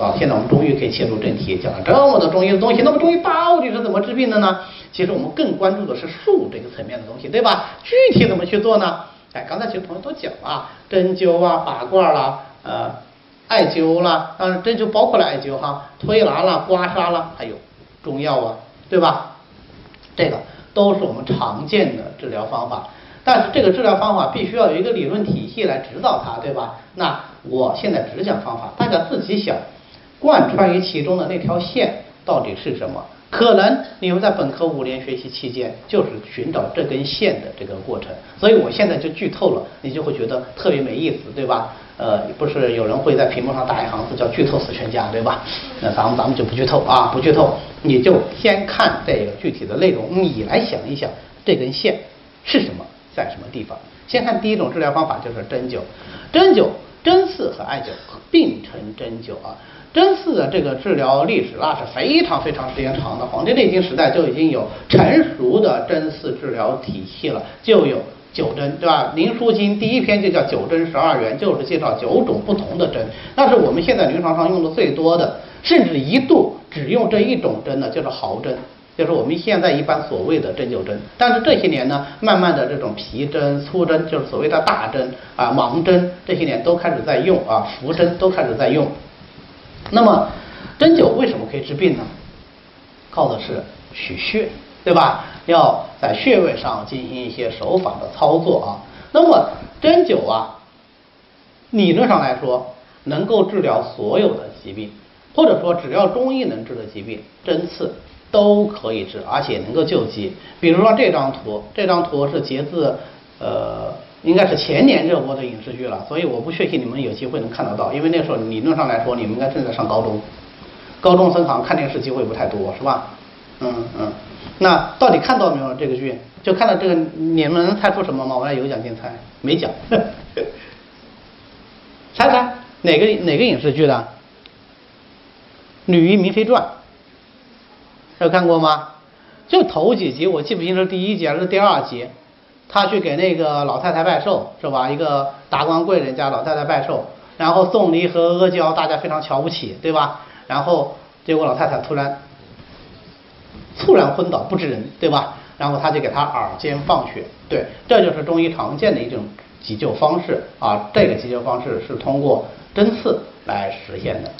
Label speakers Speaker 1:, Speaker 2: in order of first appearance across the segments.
Speaker 1: 到，现在我们终于可以切入正题，讲了这么多中医的东西，那么中医到底是怎么治病的呢？其实我们更关注的是术这个层面的东西，对吧？具体怎么去做呢？哎，刚才其实朋友都讲了，针灸啊、拔罐啦、呃、艾灸啦，当然针灸包括了艾灸哈，推拿啦、刮痧啦，还有中药啊，对吧？这个都是我们常见的治疗方法。但是这个治疗方法必须要有一个理论体系来指导它，对吧？那我现在只讲方法，大家自己想，贯穿于其中的那条线到底是什么？可能你们在本科五年学习期间就是寻找这根线的这个过程，所以我现在就剧透了，你就会觉得特别没意思，对吧？呃，不是有人会在屏幕上打一行字叫“剧透死全家”，对吧？那咱们咱们就不剧透啊，不剧透，你就先看这个具体的内容，你来想一想这根线是什么。在什么地方？先看第一种治疗方法，就是针灸。针灸、针刺和艾灸并称针灸啊。针刺的这个治疗历史那是非常非常时间长的，《黄帝内经》时代就已经有成熟的针刺治疗体系了，就有九针，对吧？《灵枢经》第一篇就叫九针十二元，就是介绍九种不同的针。但是我们现在临床上用的最多的，甚至一度只用这一种针呢，就是毫针。就是我们现在一般所谓的针灸针，但是这些年呢，慢慢的这种皮针、粗针，就是所谓的大针啊、盲针，这些年都开始在用啊，浮针都开始在用。那么针灸为什么可以治病呢？靠的是取穴，对吧？要在穴位上进行一些手法的操作啊。那么针灸啊，理论上来说能够治疗所有的疾病，或者说只要中医能治的疾病，针刺。都可以治，而且能够救急。比如说这张图，这张图是截自呃，应该是前年热播的影视剧了，所以我不确信你们有机会能看得到，因为那时候理论上来说，你们应该正在上高中，高中生好像看电视机会不太多，是吧？嗯嗯。那到底看到没有这个剧？就看到这个，你们能猜出什么吗？我来有奖竞猜，没奖。猜猜哪个哪个影视剧的？《女医明妃传》。有看过吗？就头几集，我记不清是第一集还是第二集，他去给那个老太太拜寿，是吧？一个达官贵人家老太太拜寿，然后送梨和阿胶，大家非常瞧不起，对吧？然后结果老太太突然猝然昏倒不知人，对吧？然后他就给他耳尖放血，对，这就是中医常见的一种急救方式啊。这个急救方式是通过针刺来实现的。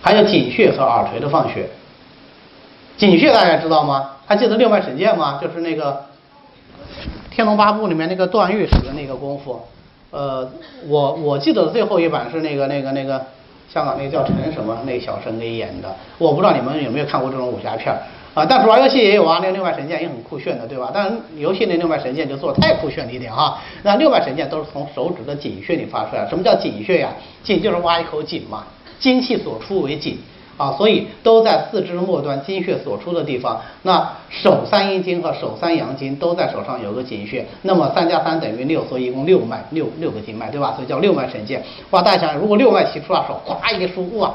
Speaker 1: 还有井穴和耳垂的放血。井穴大家知道吗？还记得六脉神剑吗？就是那个《天龙八部》里面那个段誉使的那个功夫。呃，我我记得最后一版是那个那个那个香港那个叫陈什么那小生给演的。我不知道你们有没有看过这种武侠片啊？但是玩游戏也有啊，那个六脉神剑也很酷炫的，对吧？但是游戏那六脉神剑就做太酷炫了一点啊。那六脉神剑都是从手指的井穴里发出来。什么叫井穴呀？井就是挖一口井嘛。精气所出为井啊，所以都在四肢末端经穴所出的地方。那手三阴经和手三阳经都在手上有个井穴，那么三加三等于六，所以一共六脉，六六个经脉，对吧？所以叫六脉神剑。哇，大家想，如果六脉齐出啊，手咵一梳，哇，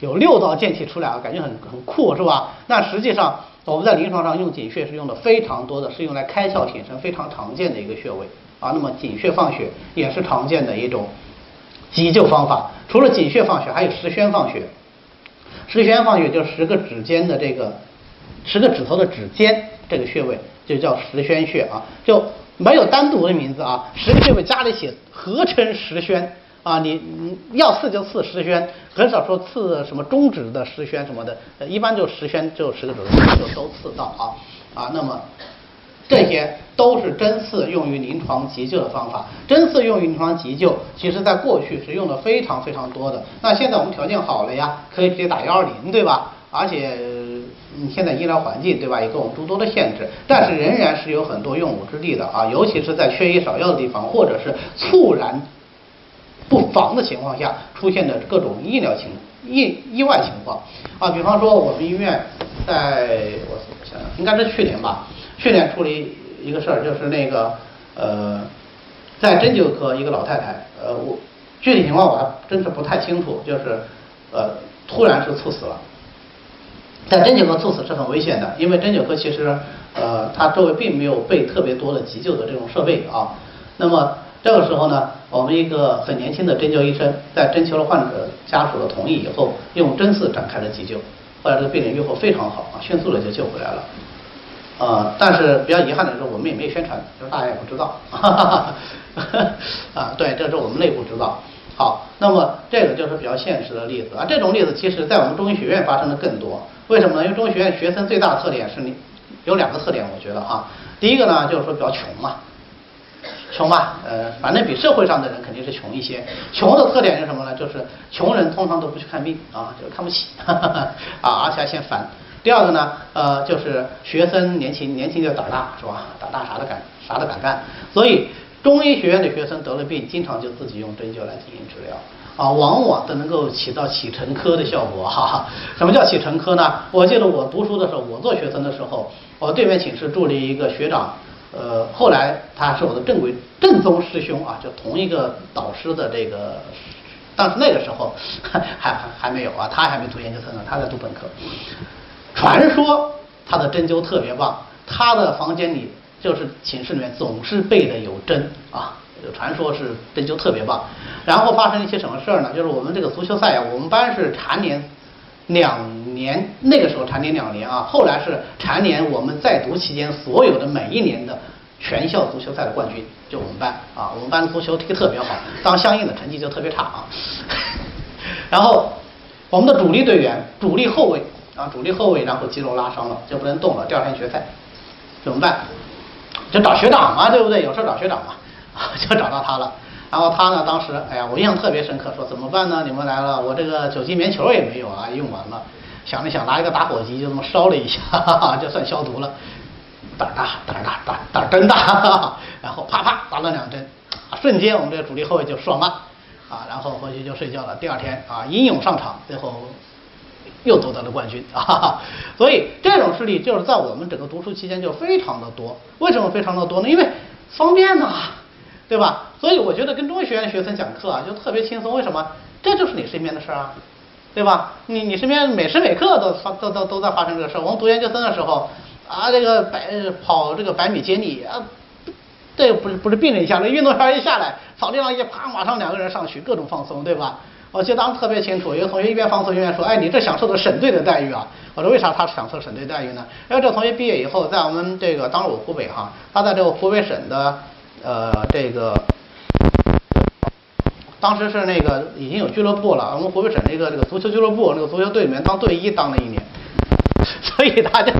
Speaker 1: 有六道剑气出来啊，感觉很很酷，是吧？那实际上我们在临床上用井穴是用的非常多的，是用来开窍醒神非常常见的一个穴位啊。那么井穴放血也是常见的一种。急救方法除了井穴放血，还有石宣放血。十宣放血就是十个指尖的这个十个指头的指尖这个穴位，就叫十宣穴啊，就没有单独的名字啊。十个穴位加在一起合称十宣啊。你你要刺就刺十宣，很少说刺什么中指的十宣什么的，一般就十宣就十个指头就都刺到啊啊。那么。这些都是针刺用于临床急救的方法。针刺用于临床急救，其实在过去是用的非常非常多的。那现在我们条件好了呀，可以直接打幺二零，对吧？而且你现在医疗环境，对吧，也给我们诸多的限制，但是仍然是有很多用武之地的啊。尤其是在缺医少药的地方，或者是猝然不防的情况下出现的各种医疗情意意外情况啊。比方说我们医院在我想想，应该是去年吧。去年处理一个事儿，就是那个呃，在针灸科一个老太太，呃，我具体情况我还真是不太清楚，就是呃，突然是猝死了。在针灸科猝死是很危险的，因为针灸科其实呃，它周围并没有备特别多的急救的这种设备啊。那么这个时候呢，我们一个很年轻的针灸医生，在征求了患者家属的同意以后，用针刺展开了急救。后来这个病人愈后非常好啊，迅速的就救回来了。呃，但是比较遗憾的是，我们也没有宣传，就是大家也不知道。啊，对，这是我们内部知道。好，那么这个就是比较现实的例子啊。这种例子其实在我们中医学院发生的更多。为什么呢？因为中医学院学生最大的特点是你有两个特点，我觉得啊。第一个呢，就是说比较穷嘛。穷吧，呃，反正比社会上的人肯定是穷一些。穷的特点是什么呢？就是穷人通常都不去看病啊，就看不起，哈 哈啊，而且还嫌烦。第二个呢，呃，就是学生年轻，年轻就胆大，是吧？胆大啥都敢，啥都敢干。所以中医学院的学生得了病，经常就自己用针灸来进行治疗，啊，往往都能够起到起承科的效果，哈哈。什么叫起承科呢？我记得我读书的时候，我做学生的时候，我对面寝室住了一个学长。呃，后来他是我的正规正宗师兄啊，就同一个导师的这个，但是那个时候还还还没有啊，他还没读研究生呢，他在读本科。传说他的针灸特别棒，他的房间里就是寝室里面总是备的有针啊，传说是针灸特别棒。然后发生一些什么事儿呢？就是我们这个足球赛啊，我们班是蝉联。两年那个时候蝉联两年啊，后来是蝉联我们在读期间所有的每一年的全校足球赛的冠军，就我们班啊，我们班足球踢特别好，当相应的成绩就特别差啊。然后我们的主力队员、主力后卫啊，主力后卫然后肌肉拉伤了，就不能动了，第二天决赛怎么办？就找学长嘛，对不对？有事找学长嘛，就找到他了。然后他呢，当时哎呀，我印象特别深刻，说怎么办呢？你们来了，我这个酒精棉球也没有啊，用完了。想了想，拿一个打火机就这么烧了一下，哈 哈就算消毒了。胆大，胆大，胆胆真大，哈 哈然后啪啪打了两针，啊，瞬间我们这个主力后卫就爽了，啊，然后回去就睡觉了。第二天啊，英勇上场，最后又夺得了冠军，哈哈。所以这种事例就是在我们整个读书期间就非常的多。为什么非常的多呢？因为方便呐。对吧？所以我觉得跟中医学院的学生讲课啊，就特别轻松。为什么？这就是你身边的事儿啊，对吧？你你身边每时每刻都发都都都在发生这个事儿。我们读研究生的时候啊，这个百跑这个百米接力啊，这不是不是病人一下来，运动员一下来，草地上一啪，马上两个人上去，各种放松，对吧？我记得当时特别清楚，有个同学一边放松一边说：“哎，你这享受的省队的待遇啊！”我说：“为啥他享受省队待遇呢？”因为这同学毕业以后，在我们这个当时我湖北哈，他在这个湖北省的。呃，这个当时是那个已经有俱乐部了，我们湖北省那个这个足球俱乐部那个足球队里面当队医当了一年，所以他 就是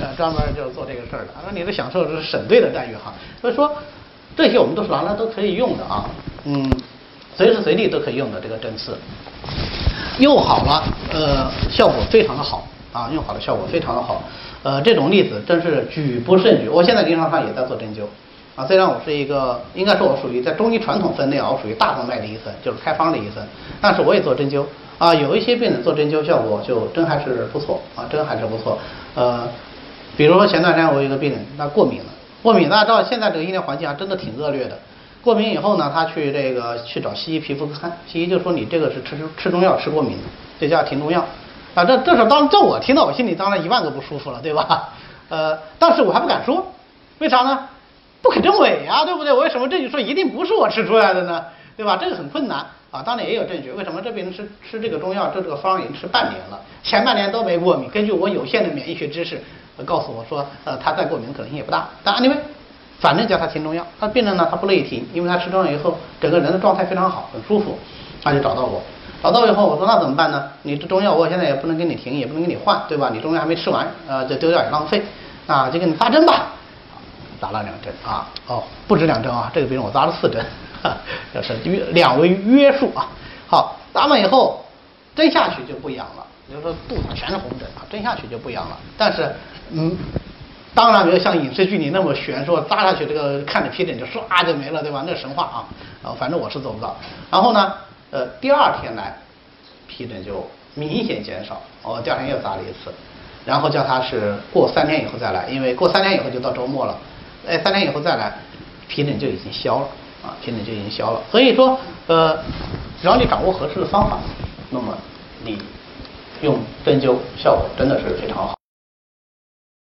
Speaker 1: 呃专门就做这个事儿的。说你是享受的是省队的待遇哈，所以说这些我们都是拿来都可以用的啊，嗯，随时随地都可以用的这个针刺，用好了呃效果非常的好啊，用好了效果非常的好。呃，这种例子真是举不胜举。我现在临床上也在做针灸，啊，虽然我是一个，应该说我属于在中医传统分类啊，我属于大动脉的医生，就是开方的医生，但是我也做针灸，啊，有一些病人做针灸效果就真还是不错，啊，真还是不错。呃，比如说前段时间我有一个病人，他过敏了，过敏大家知道现在这个医疗环境啊，真的挺恶劣的。过敏以后呢，他去这个去找西医皮肤科看，西医就说你这个是吃吃中药吃过敏的，这叫停中药。啊，这这是当这我听到我心里当然一万个不舒服了，对吧？呃，但是我还不敢说，为啥呢？不可证伪呀，对不对？我为什么这就说一定不是我吃出来的呢？对吧？这个很困难啊。当然也有证据，为什么这病人吃吃这个中药，这这个方已经吃半年了，前半年都没过敏。根据我有限的免疫学知识，告诉我说，呃，他再过敏可能性也不大。但 anyway，反正叫他停中药。他病人呢，他不乐意停，因为他吃中药以后，整个人的状态非常好，很舒服，他就找到我。找到我以后，我说那怎么办呢？你这中药我现在也不能给你停，也不能给你换，对吧？你中药还没吃完，呃，这丢掉也浪费，啊，就给你扎针吧。扎了两针啊，哦，不止两针啊，这个病人我扎了四针，哈这是约两为约束啊。好，扎完以后，针下去就不痒了，比如说肚子全是红疹啊，针下去就不痒了。但是，嗯，当然没有像影视剧里那么悬，说扎下去这个看着皮疹就唰就没了，对吧？那神话啊，啊，反正我是做不到。然后呢？呃，第二天来，皮疹就明显减少。我第二天又扎了一次，然后叫他是过三天以后再来，因为过三天以后就到周末了。哎，三天以后再来，皮疹就已经消了啊，皮疹就已经消了。所以说，呃，只要你掌握合适的方法，那么你用针灸效果真的是非常好。